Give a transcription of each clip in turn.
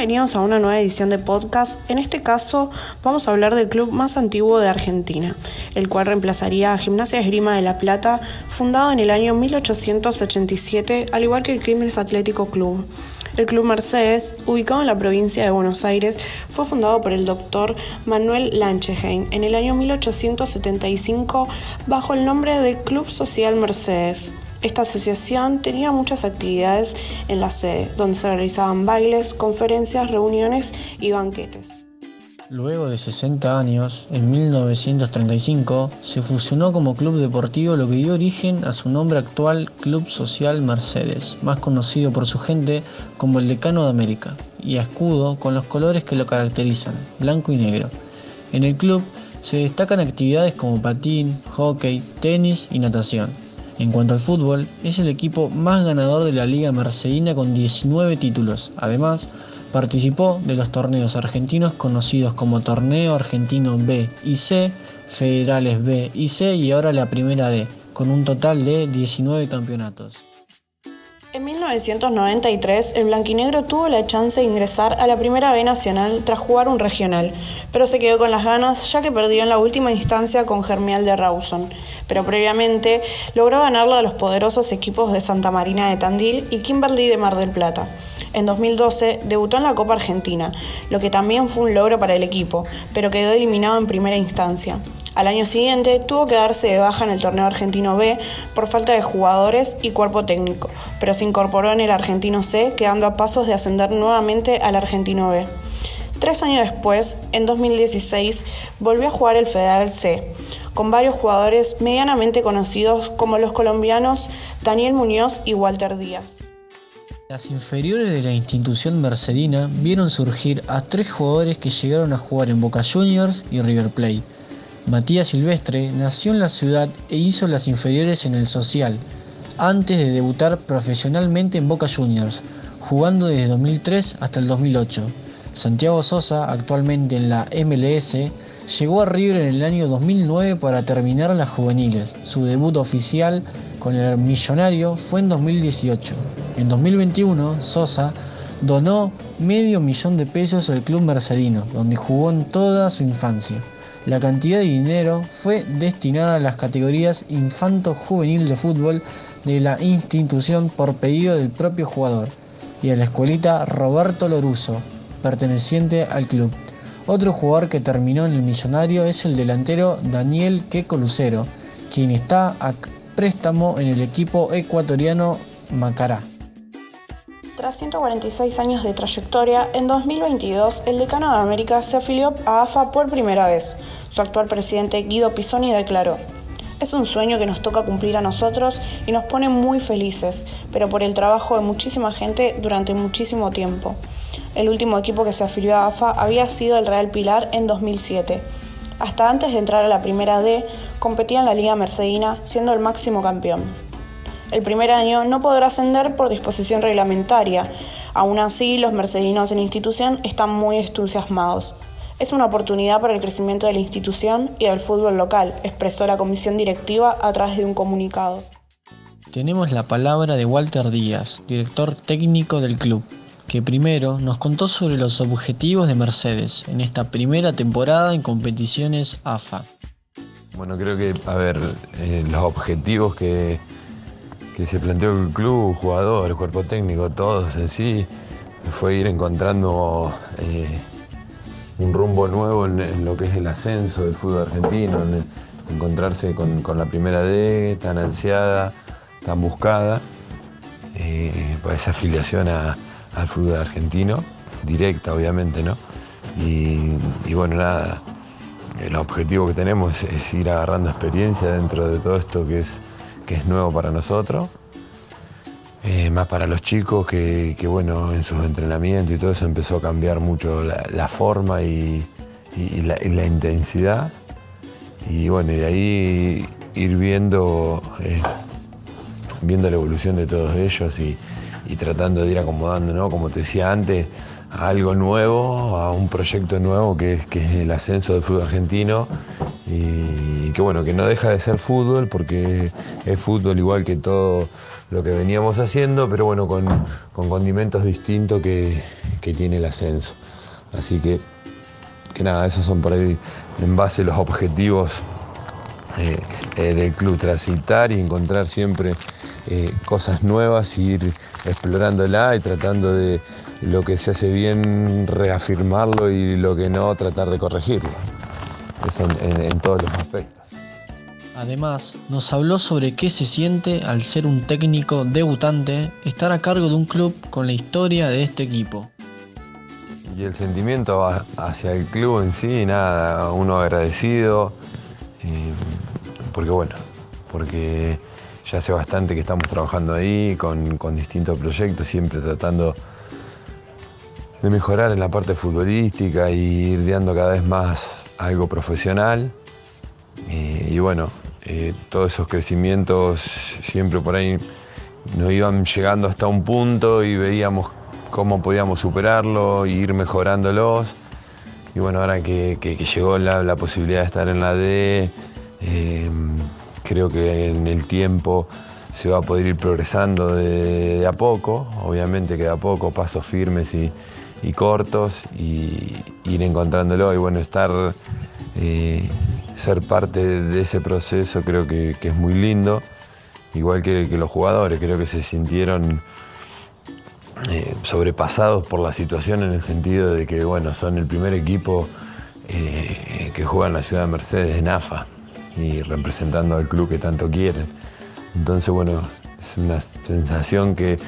Bienvenidos a una nueva edición de podcast. En este caso vamos a hablar del club más antiguo de Argentina, el cual reemplazaría a Gimnasia Esgrima de La Plata, fundado en el año 1887, al igual que el Quilmes Atlético Club. El Club Mercedes, ubicado en la provincia de Buenos Aires, fue fundado por el doctor Manuel Lancheheim en el año 1875 bajo el nombre del Club Social Mercedes. Esta asociación tenía muchas actividades en la sede, donde se realizaban bailes, conferencias, reuniones y banquetes. Luego de 60 años, en 1935, se fusionó como club deportivo lo que dio origen a su nombre actual Club Social Mercedes, más conocido por su gente como el Decano de América, y a escudo con los colores que lo caracterizan, blanco y negro. En el club se destacan actividades como patín, hockey, tenis y natación. En cuanto al fútbol, es el equipo más ganador de la Liga Mercedina con 19 títulos. Además, participó de los torneos argentinos conocidos como Torneo Argentino B y C, Federales B y C y ahora la Primera D, con un total de 19 campeonatos. En 1993, el blanquinegro tuvo la chance de ingresar a la Primera B Nacional tras jugar un regional, pero se quedó con las ganas ya que perdió en la última instancia con Germial de Rawson. Pero previamente logró ganarlo a los poderosos equipos de Santa Marina de Tandil y Kimberly de Mar del Plata. En 2012 debutó en la Copa Argentina, lo que también fue un logro para el equipo, pero quedó eliminado en primera instancia. Al año siguiente tuvo que darse de baja en el torneo argentino B por falta de jugadores y cuerpo técnico, pero se incorporó en el argentino C, quedando a pasos de ascender nuevamente al argentino B. Tres años después, en 2016, volvió a jugar el Federal C, con varios jugadores medianamente conocidos como los colombianos Daniel Muñoz y Walter Díaz. Las inferiores de la institución mercedina vieron surgir a tres jugadores que llegaron a jugar en Boca Juniors y River Plate Matías Silvestre nació en la ciudad e hizo las inferiores en el Social, antes de debutar profesionalmente en Boca Juniors, jugando desde 2003 hasta el 2008. Santiago Sosa, actualmente en la MLS, llegó a River en el año 2009 para terminar las juveniles. Su debut oficial con el Millonario fue en 2018. En 2021, Sosa donó medio millón de pesos al club mercedino, donde jugó en toda su infancia. La cantidad de dinero fue destinada a las categorías infanto-juvenil de fútbol de la institución por pedido del propio jugador y a la escuelita Roberto Loruso, perteneciente al club. Otro jugador que terminó en el millonario es el delantero Daniel Queco Lucero, quien está a préstamo en el equipo ecuatoriano Macará. Tras 146 años de trayectoria, en 2022 el decano de América se afilió a AFA por primera vez. Su actual presidente Guido Pisoni declaró, es un sueño que nos toca cumplir a nosotros y nos pone muy felices, pero por el trabajo de muchísima gente durante muchísimo tiempo. El último equipo que se afilió a AFA había sido el Real Pilar en 2007. Hasta antes de entrar a la primera D, competía en la Liga Mercedina, siendo el máximo campeón. El primer año no podrá ascender por disposición reglamentaria. Aún así, los mercedinos en la institución están muy entusiasmados. Es una oportunidad para el crecimiento de la institución y del fútbol local, expresó la comisión directiva a través de un comunicado. Tenemos la palabra de Walter Díaz, director técnico del club, que primero nos contó sobre los objetivos de Mercedes en esta primera temporada en competiciones AFA. Bueno, creo que, a ver, eh, los objetivos que, se planteó el club, jugador, cuerpo técnico, todos en sí, fue ir encontrando eh, un rumbo nuevo en, lo que es el ascenso del fútbol argentino, encontrarse con, la primera D tan ansiada, tan buscada, eh, para esa afiliación al fútbol argentino, directa obviamente, ¿no? Y, bueno, nada, el objetivo que tenemos es ir agarrando experiencia dentro de todo esto que es que es nuevo para nosotros. Eh, más para los chicos que, bueno, en sus entrenamientos y todo eso empezó a cambiar mucho la, forma y, la, intensidad. Y bueno, y de ahí ir viendo, eh, viendo la evolución de todos ellos y, tratando de ir acomodando, ¿no? Como te decía antes, a algo nuevo, a un proyecto nuevo que es, que es el ascenso del fútbol argentino y que bueno, que no deja de ser fútbol porque es fútbol igual que todo lo que veníamos haciendo, pero bueno, con, condimentos distintos que, tiene el ascenso. Así que, que nada, esos son por ahí en base los objetivos eh, eh, del club, transitar y encontrar siempre eh, cosas nuevas, ir explorándola y tratando de lo que se hace bien reafirmarlo y lo que no tratar de corregirlo. Eso en todos los aspectos. Además, nos habló sobre qué se siente al ser un técnico debutante estar a cargo de un club con la historia de este equipo. Y el sentimiento hacia el club en sí, nada, uno agradecido, eh, porque bueno, porque ya hace bastante que estamos trabajando ahí con, distintos proyectos, siempre tratando de mejorar en la parte futbolística y ir dando cada vez más algo profesional. Y bueno, eh, todos esos crecimientos siempre por ahí nos iban llegando hasta un punto y veíamos cómo podíamos superarlo e ir mejorándolos. Y bueno, ahora que, llegó la, posibilidad de estar en la D, eh, creo que en el tiempo se va a poder ir progresando de, a poco, obviamente que de a poco, pasos firmes y, cortos, y ir encontrándolo y bueno, estar eh, ser parte de ese proceso creo que, es muy lindo, igual que, los jugadores, creo que se sintieron eh, sobrepasados por la situación en el sentido de que bueno, son el primer equipo eh, que juega en la ciudad de Mercedes de NAFA y representando al club que tanto quieren. Entonces bueno, es una sensación que,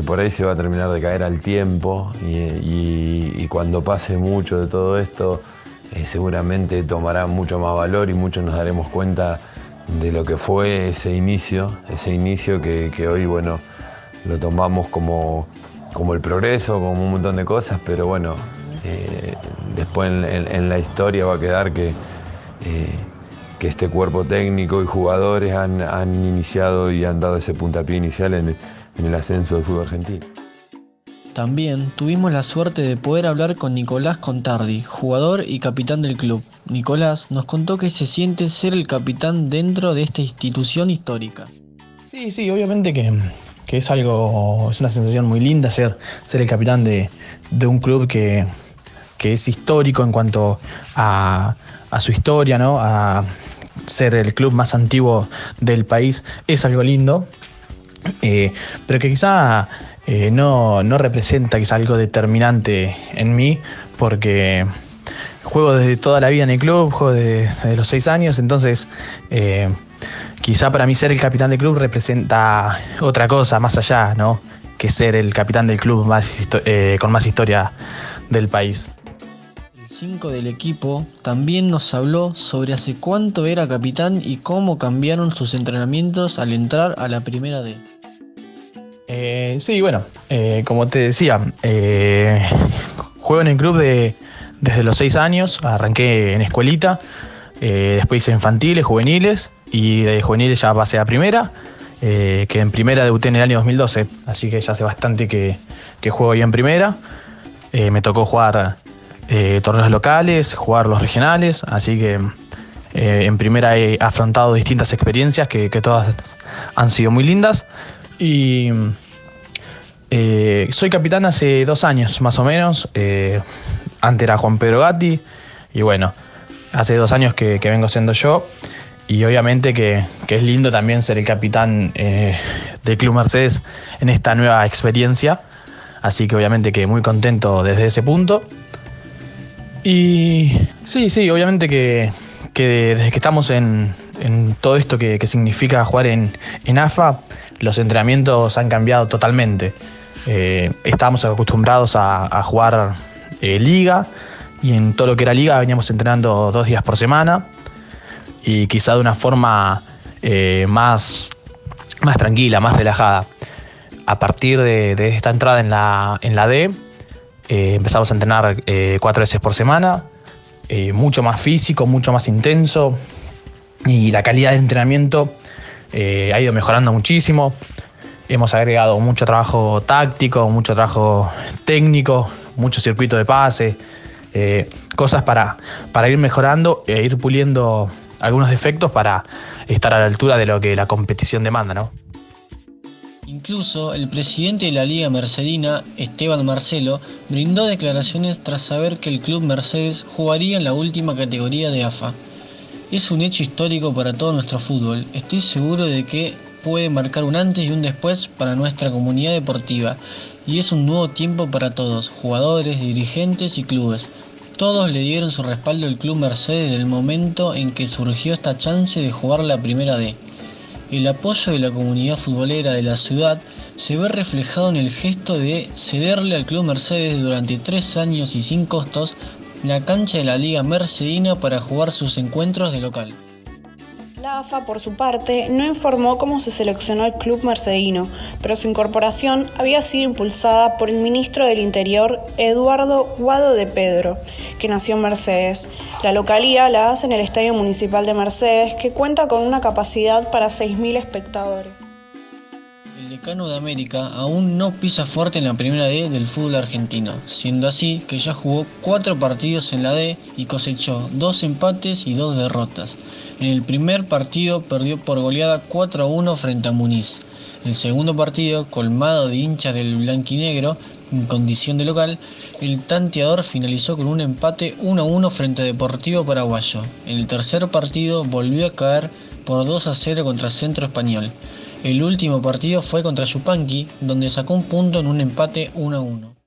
por ahí se va a terminar de caer al tiempo y cuando pase mucho de todo esto, eh, seguramente tomará mucho más valor y muchos nos daremos cuenta de lo que fue ese inicio, ese inicio que, hoy, bueno, lo tomamos como, como, el progreso, como un montón de cosas, pero bueno, eh, después en, la historia va a quedar que, eh, que este cuerpo técnico y jugadores han, iniciado y han dado ese puntapié inicial en, en el ascenso del fútbol argentino. También tuvimos la suerte de poder hablar con Nicolás Contardi, jugador y capitán del club. Nicolás nos contó que se siente ser el capitán dentro de esta institución histórica. Sí, sí, obviamente que, es algo, es una sensación muy linda ser, ser el capitán de, un club que, es histórico en cuanto a, su historia, ¿no? A ser el club más antiguo del país es algo lindo, eh, pero que quizá eh, no, representa que es algo determinante en mí, porque juego desde toda la vida en el club, juego desde, los seis años, entonces eh, quizá para mí ser el capitán del club representa otra cosa más allá, ¿no? Que ser el capitán del club con más historia del país. El 5 del equipo también nos habló sobre hace cuánto era capitán y cómo cambiaron sus entrenamientos al entrar a la primera D. Eh, sí, bueno, eh, como te decía, eh, juego en el club de, desde los 6 años, arranqué en escuelita, después hice infantiles, juveniles y de juveniles ya pasé a primera, que en primera debuté en el año 2012, así que ya hace bastante que, juego ahí en primera. me tocó jugar torneos locales, jugar los regionales, así que en primera he afrontado distintas experiencias que todas han sido muy lindas. Y eh, soy capitán hace dos años, más o menos. Eh, antes era Juan Pedro Gatti. Y bueno, hace dos años que, vengo siendo yo. Y obviamente que, es lindo también ser el capitán eh, del Club Mercedes en esta nueva experiencia. Así que obviamente que muy contento desde ese punto. Y sí, sí, obviamente que, desde que estamos en, todo esto que, significa jugar en, en AFA, los entrenamientos han cambiado totalmente. Eh, estábamos acostumbrados a, jugar eh, liga y en todo lo que era liga veníamos entrenando dos días por semana y quizá de una forma eh, más, más tranquila, más relajada. A partir de, esta entrada en la, en la D empezamos a entrenar cuatro veces por semana, mucho más físico, mucho más intenso y la calidad de entrenamiento ha ido mejorando muchísimo. Hemos agregado mucho trabajo táctico, mucho trabajo técnico, mucho circuito de pase, eh, cosas para, para ir mejorando e ir puliendo algunos defectos para estar a la altura de lo que la competición demanda, ¿no? Incluso el presidente de la Liga Mercedina, Esteban Marcelo, brindó declaraciones tras saber que el club Mercedes jugaría en la última categoría de AFA. Es un hecho histórico para todo nuestro fútbol. Estoy seguro de que puede marcar un antes y un después para nuestra comunidad deportiva y es un nuevo tiempo para todos, jugadores, dirigentes y clubes. Todos le dieron su respaldo al Club Mercedes desde el momento en que surgió esta chance de jugar la Primera D. El apoyo de la comunidad futbolera de la ciudad se ve reflejado en el gesto de cederle al Club Mercedes durante tres años y sin costos la cancha de la Liga Mercedina para jugar sus encuentros de local. La AFA, por su parte, no informó cómo se seleccionó el club mercedino, pero su incorporación había sido impulsada por el ministro del Interior, Eduardo Guado de Pedro, que nació en Mercedes. La localía la hace en el Estadio Municipal de Mercedes, que cuenta con una capacidad para 6.000 espectadores. El decano de América aún no pisa fuerte en la primera D del fútbol argentino, siendo así que ya jugó cuatro partidos en la D y cosechó dos empates y dos derrotas. En el primer partido perdió por goleada 4 a 1 frente a Muniz. El segundo partido, colmado de hinchas del blanquinegro, en condición de local, el tanteador finalizó con un empate 1 a 1 frente a Deportivo Paraguayo. En el tercer partido volvió a caer por 2 a 0 contra Centro Español. El último partido fue contra Yupanqui, donde sacó un punto en un empate 1 a 1.